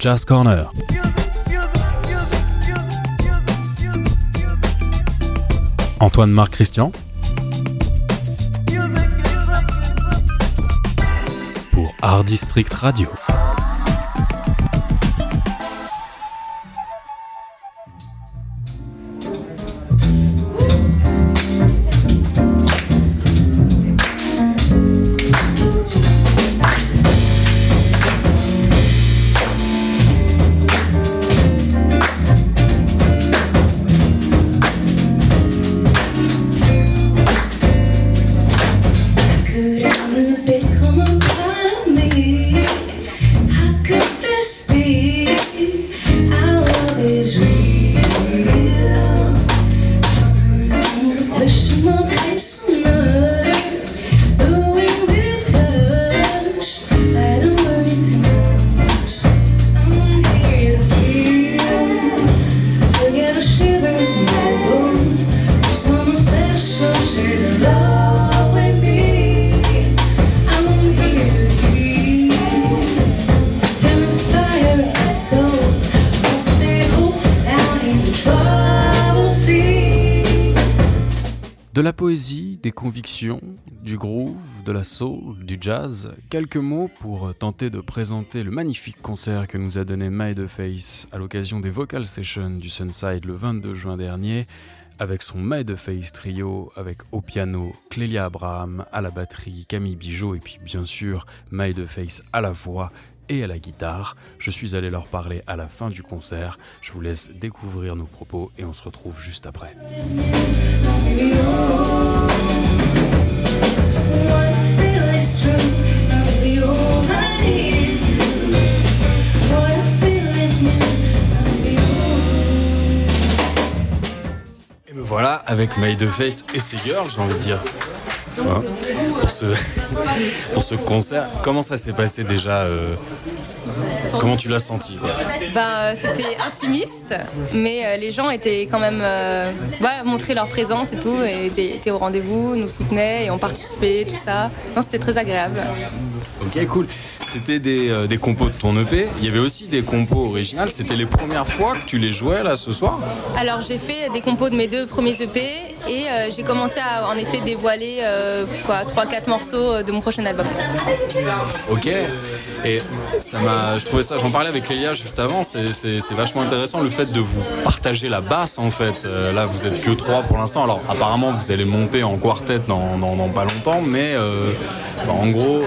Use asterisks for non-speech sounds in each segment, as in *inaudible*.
Jazz Corner. Antoine Marc Christian. Pour Art District Radio. De la poésie, des convictions, du groove, de la soul, du jazz, quelques mots pour tenter de présenter le magnifique concert que nous a donné My The Face à l'occasion des Vocal Sessions du Sunside le 22 juin dernier, avec son My The Face trio, avec au piano Clélia Abraham, à la batterie Camille Bijot et puis bien sûr My The Face à la voix et à la guitare. Je suis allé leur parler à la fin du concert. Je vous laisse découvrir nos propos et on se retrouve juste après. Et me voilà avec My The Face et ses girls, j'ai envie de dire. Hein, pour, ce, *laughs* pour ce concert. Comment ça s'est passé déjà euh, Comment tu l'as senti bah, C'était intimiste, mais euh, les gens étaient quand même euh, voilà, montré leur présence et tout, et étaient, étaient au rendez-vous, nous soutenaient et ont participé, tout ça. Non, c'était très agréable. Ok, cool. C'était des, euh, des, compos de ton EP. Il y avait aussi des compos originales. C'était les premières fois que tu les jouais là ce soir? Alors j'ai fait des compos de mes deux premiers EP et euh, j'ai commencé à en effet dévoiler euh, quoi 3-4 morceaux de mon prochain album. Ok. Et ça m'a, je trouvais ça, j'en parlais avec Lélia juste avant. C'est vachement intéressant le fait de vous partager la basse en fait. Euh, là vous êtes que trois pour l'instant. Alors apparemment vous allez monter en quartet dans, dans, dans pas longtemps, mais en gros.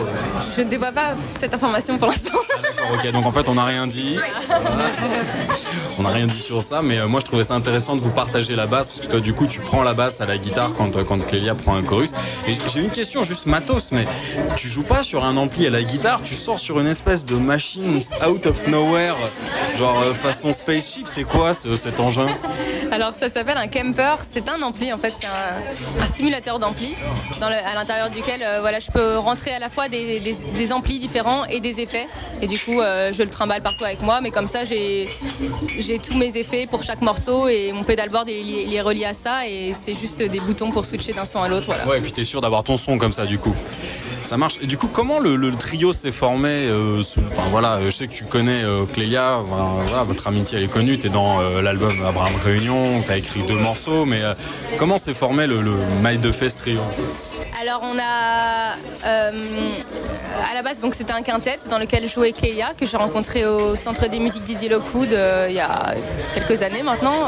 Je ne dévoile pas cette information pour l'instant. Ah, ok, donc en fait on n'a rien dit. *laughs* on n'a rien dit sur ça, mais euh, moi je trouvais ça intéressant de vous partager la basse parce que toi du coup tu prends la basse à la guitare quand, euh, quand Clélia prend un chorus. Et j'ai une question juste matos, mais tu joues pas sur un ampli à la guitare, tu sors sur une espèce de machine out of nowhere, genre euh, façon spaceship, c'est quoi ce, cet engin? Alors ça s'appelle un camper, c'est un ampli en fait, c'est un, simulateur d'ampli à l'intérieur duquel euh, voilà, je peux rentrer à la fois des, des, amplis différents et des effets. Et du coup euh, je le trimballe partout avec moi, mais comme ça j'ai tous mes effets pour chaque morceau et mon pedalboard il, est relié à ça et c'est juste des boutons pour switcher d'un son à l'autre. Ouais, et puis t'es sûr d'avoir ton son comme ça du coup. Ça marche. Et du coup, comment le, trio s'est formé euh, voilà, je sais que tu connais euh, Clélia. Enfin, voilà, votre amitié elle est connue. T'es dans euh, l'album Abraham Réunion. T'as écrit deux morceaux. Mais euh, comment s'est formé le, le My de Fest trio? Alors on a à la base donc c'était un quintet dans lequel jouait Clélia que j'ai rencontré au Centre des musiques Dizzy Lockwood il y a quelques années maintenant.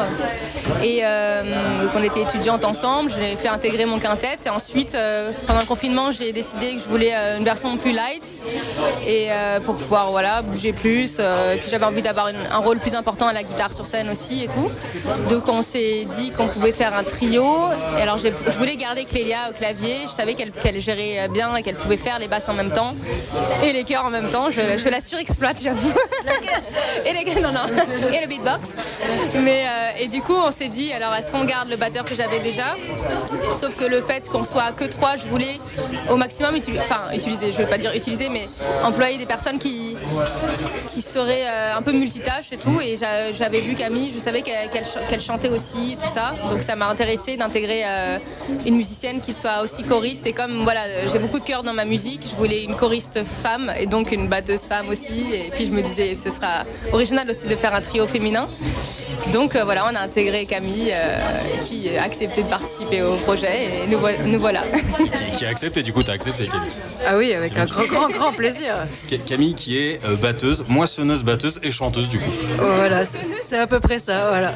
Et donc on était étudiantes ensemble. J'ai fait intégrer mon quintet. Et ensuite pendant le confinement j'ai décidé que je voulais une version plus light. Et euh, pour pouvoir voilà bouger plus euh, et puis j'avais envie d'avoir un rôle plus important à la guitare sur scène aussi et tout. Donc on s'est dit qu'on pouvait faire un trio. Et alors je voulais garder Clélia au clavier. Je savais qu'elle qu gérait bien et qu'elle pouvait faire les basses en même temps et les chœurs en même temps je, je la surexploite j'avoue. *laughs* Et les non, non, et le beatbox. Mais euh, et du coup on s'est dit alors est-ce qu'on garde le batteur que j'avais déjà? Sauf que le fait qu'on soit que trois, je voulais au maximum utiliser, enfin utiliser, je veux pas dire utiliser, mais employer des personnes qui, qui seraient euh, un peu multitâches et tout. Et j'avais vu Camille, je savais qu'elle chantait aussi, tout ça. Donc ça m'a intéressé d'intégrer euh, une musicienne qui soit aussi choriste. Et comme voilà, j'ai beaucoup de cœur dans ma musique, je voulais une choriste femme et donc une batteuse femme aussi. Et puis je me disais, ce sera original aussi de faire un trio féminin. Donc euh, voilà, on a intégré Camille qui a accepté de participer au projet et nous, nous voilà. qui, a accepté, du coup, tu as accepté Camille Ah oui, avec un grand, grand, grand plaisir. Camille qui est batteuse, moissonneuse batteuse et chanteuse du coup. Voilà, c'est à peu près ça, voilà.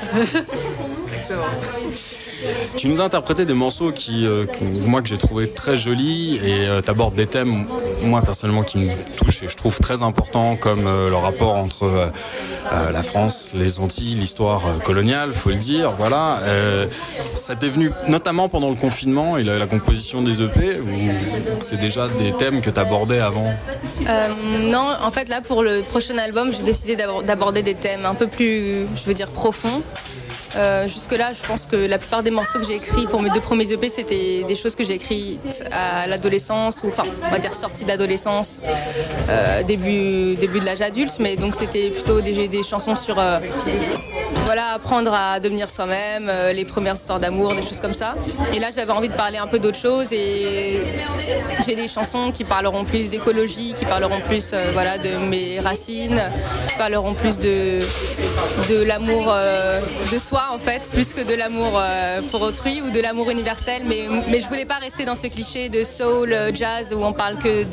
Tu nous as interprété des morceaux qui, euh, moi, que j'ai trouvé très jolis et euh, tu abordes des thèmes, moi, personnellement, qui me touchent et je trouve très importants, comme euh, le rapport entre la France, les Antilles, l'histoire coloniale, faut le dire, voilà. ça t'est venu notamment pendant le confinement et la, composition des EP, ou c'est déjà des thèmes que tu abordais avant Non, en fait, là, pour le prochain album, j'ai décidé d'aborder des thèmes un peu plus, je veux dire, profonds. Euh, jusque-là, je pense que la plupart des morceaux que j'ai écrits pour mes deux premiers EP, c'était des choses que j'ai écrites à l'adolescence, ou enfin, on va dire sortie d'adolescence, euh, début, début de l'âge adulte, mais donc c'était plutôt des, des, chansons sur euh, voilà, apprendre à devenir soi-même, les premières histoires d'amour, des choses comme ça. Et là, j'avais envie de parler un peu d'autre chose et j'ai des chansons qui parleront plus d'écologie, qui parleront plus voilà, de mes racines, qui parleront plus de, de l'amour de soi en fait, plus que de l'amour euh, pour autrui ou de l'amour universel. Mais, mais je voulais pas rester dans ce cliché de soul, euh, jazz où on parle que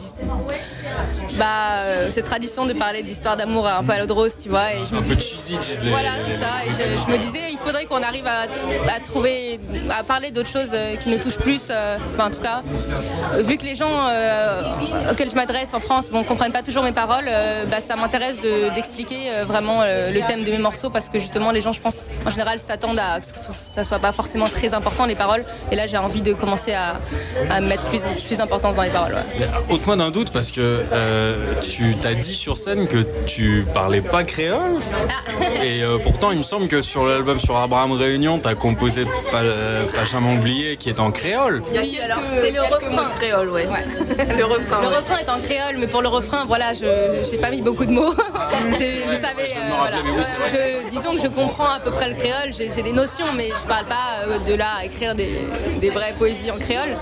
bah, euh, cette tradition de parler d'histoire d'amour un peu à l'eau de rose, tu vois. Et je me un peu cheesy, Voilà, c'est ça. Et je, me disais, il faudrait qu'on arrive à, trouver, à parler d'autres choses qui nous touchent plus. en tout cas, vu que les gens auxquels je m'adresse en France ne comprennent pas toujours mes paroles, bah, ça m'intéresse d'expliquer vraiment le thème de mes morceaux parce que justement, les gens, je pense, en général, s'attendent à ce que ça soit pas forcément très important les paroles. Et là, j'ai envie de commencer à, mettre plus, plus d'importance dans les paroles. Ouais. d'un doute parce que euh, tu t'as dit sur scène que tu parlais pas créole. Ah. Et euh, pourtant, il me semble que sur l'album sur Abraham Réunion, tu as composé Pacham oublié qui est en créole. Oui, alors c'est le refrain. créole, ouais. *laughs* le refrain. Le refrain est en créole, mais pour le refrain, voilà, je n'ai pas mis beaucoup de mots. *laughs* je, savais. Euh, disons que je comprends à peu près le créole j'ai des notions, mais je parle pas euh, de là à écrire des, vraies poésies en créole.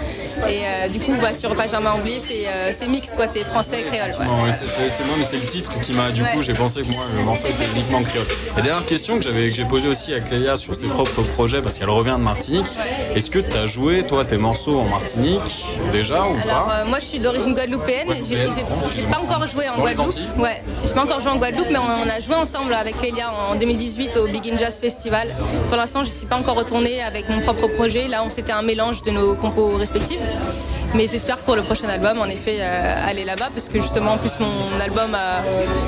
Et euh, du coup, bah, sur Pajama oublié, euh, c'est mixte, quoi, c'est Ouais. c'est moi, mais c'est le titre qui m'a. Du coup, j'ai pensé que moi, le morceau était uniquement créole. Et dernière question que j'ai posée aussi à Clélia sur ses propres projets, parce qu'elle revient de Martinique. Est-ce que tu as joué, toi, tes morceaux en Martinique déjà ou Alors, moi, je suis d'origine guadeloupéenne. J'ai pas encore joué en Guadeloupe. Ouais, j'ai pas encore joué en Guadeloupe, mais on, a joué ensemble avec Clélia en 2018 au Big In Jazz Festival. Pour l'instant, je ne suis pas encore retournée avec mon propre projet. Là, on s'était un mélange de nos compos respectifs. Mais j'espère que pour le prochain album, en effet, euh, aller là-bas, parce que justement, en plus, mon album euh,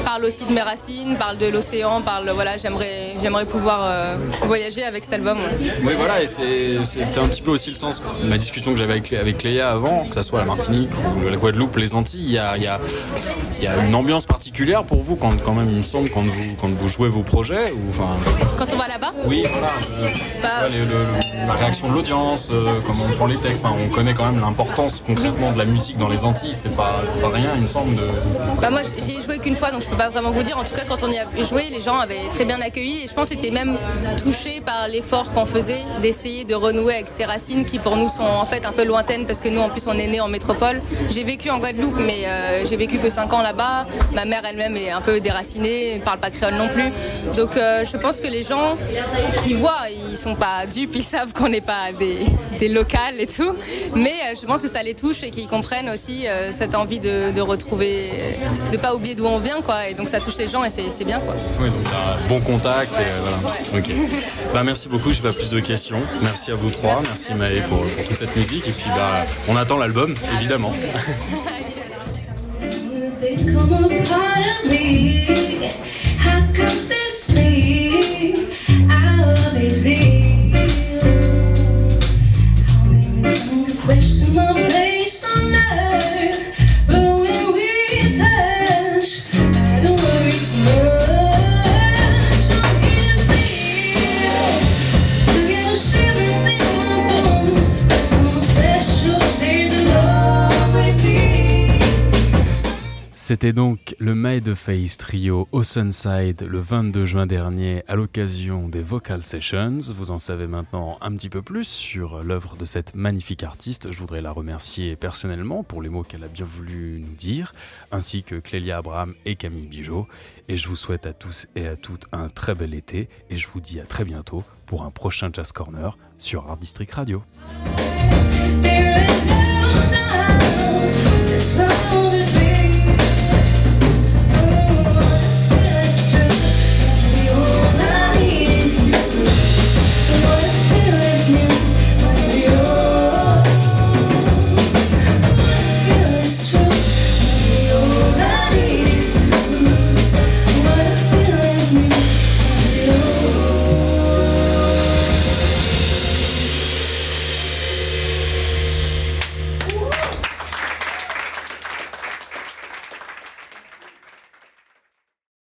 parle aussi de mes racines, parle de l'océan, parle, voilà, j'aimerais, j'aimerais pouvoir euh, voyager avec cet album. Oui, voilà, et c'était un petit peu aussi le sens de ma discussion que j'avais avec, avec Léa avant, que ce soit la Martinique ou la Guadeloupe, les Antilles, il y a, y, a, y a, une ambiance particulière pour vous quand, quand même, il me semble, quand vous, quand vous jouez vos projets ou, enfin... Quand on va là-bas? Oui, voilà. Bah, la réaction de l'audience, comment on prend les textes, on connaît quand même l'importance concrètement de la musique dans les Antilles, c'est pas, pas rien, il me semble. De... Bah moi, j'ai joué qu'une fois, donc je peux pas vraiment vous dire. En tout cas, quand on y a joué, les gens avaient très bien accueilli et je pense c'était même touché par l'effort qu'on faisait d'essayer de renouer avec ces racines qui pour nous sont en fait un peu lointaines parce que nous en plus on est né en métropole. J'ai vécu en Guadeloupe, mais euh, j'ai vécu que 5 ans là-bas. Ma mère elle-même est un peu déracinée, ne parle pas créole non plus. Donc euh, je pense que les gens, ils voient, ils sont pas dupes, ils savent qu'on n'est pas des, locales et tout, mais euh, je pense que ça les touche et qu'ils comprennent aussi euh, cette envie de, retrouver, euh, de pas oublier d'où on vient, quoi. Et donc ça touche les gens et c'est bien, quoi. Oui, donc un bon contact. Voilà. bah, merci beaucoup, Je n'ai pas plus de questions. Merci à vous trois, merci, merci Maë pour, toute cette musique et puis bah, on attend l'album, évidemment. *laughs* C'était donc le Made Face Trio au Sunside le 22 juin dernier à l'occasion des Vocal Sessions. Vous en savez maintenant un petit peu plus sur l'œuvre de cette magnifique artiste. Je voudrais la remercier personnellement pour les mots qu'elle a bien voulu nous dire, ainsi que Clélia Abraham et Camille Bijot. Et je vous souhaite à tous et à toutes un très bel été et je vous dis à très bientôt pour un prochain Jazz Corner sur Art District Radio.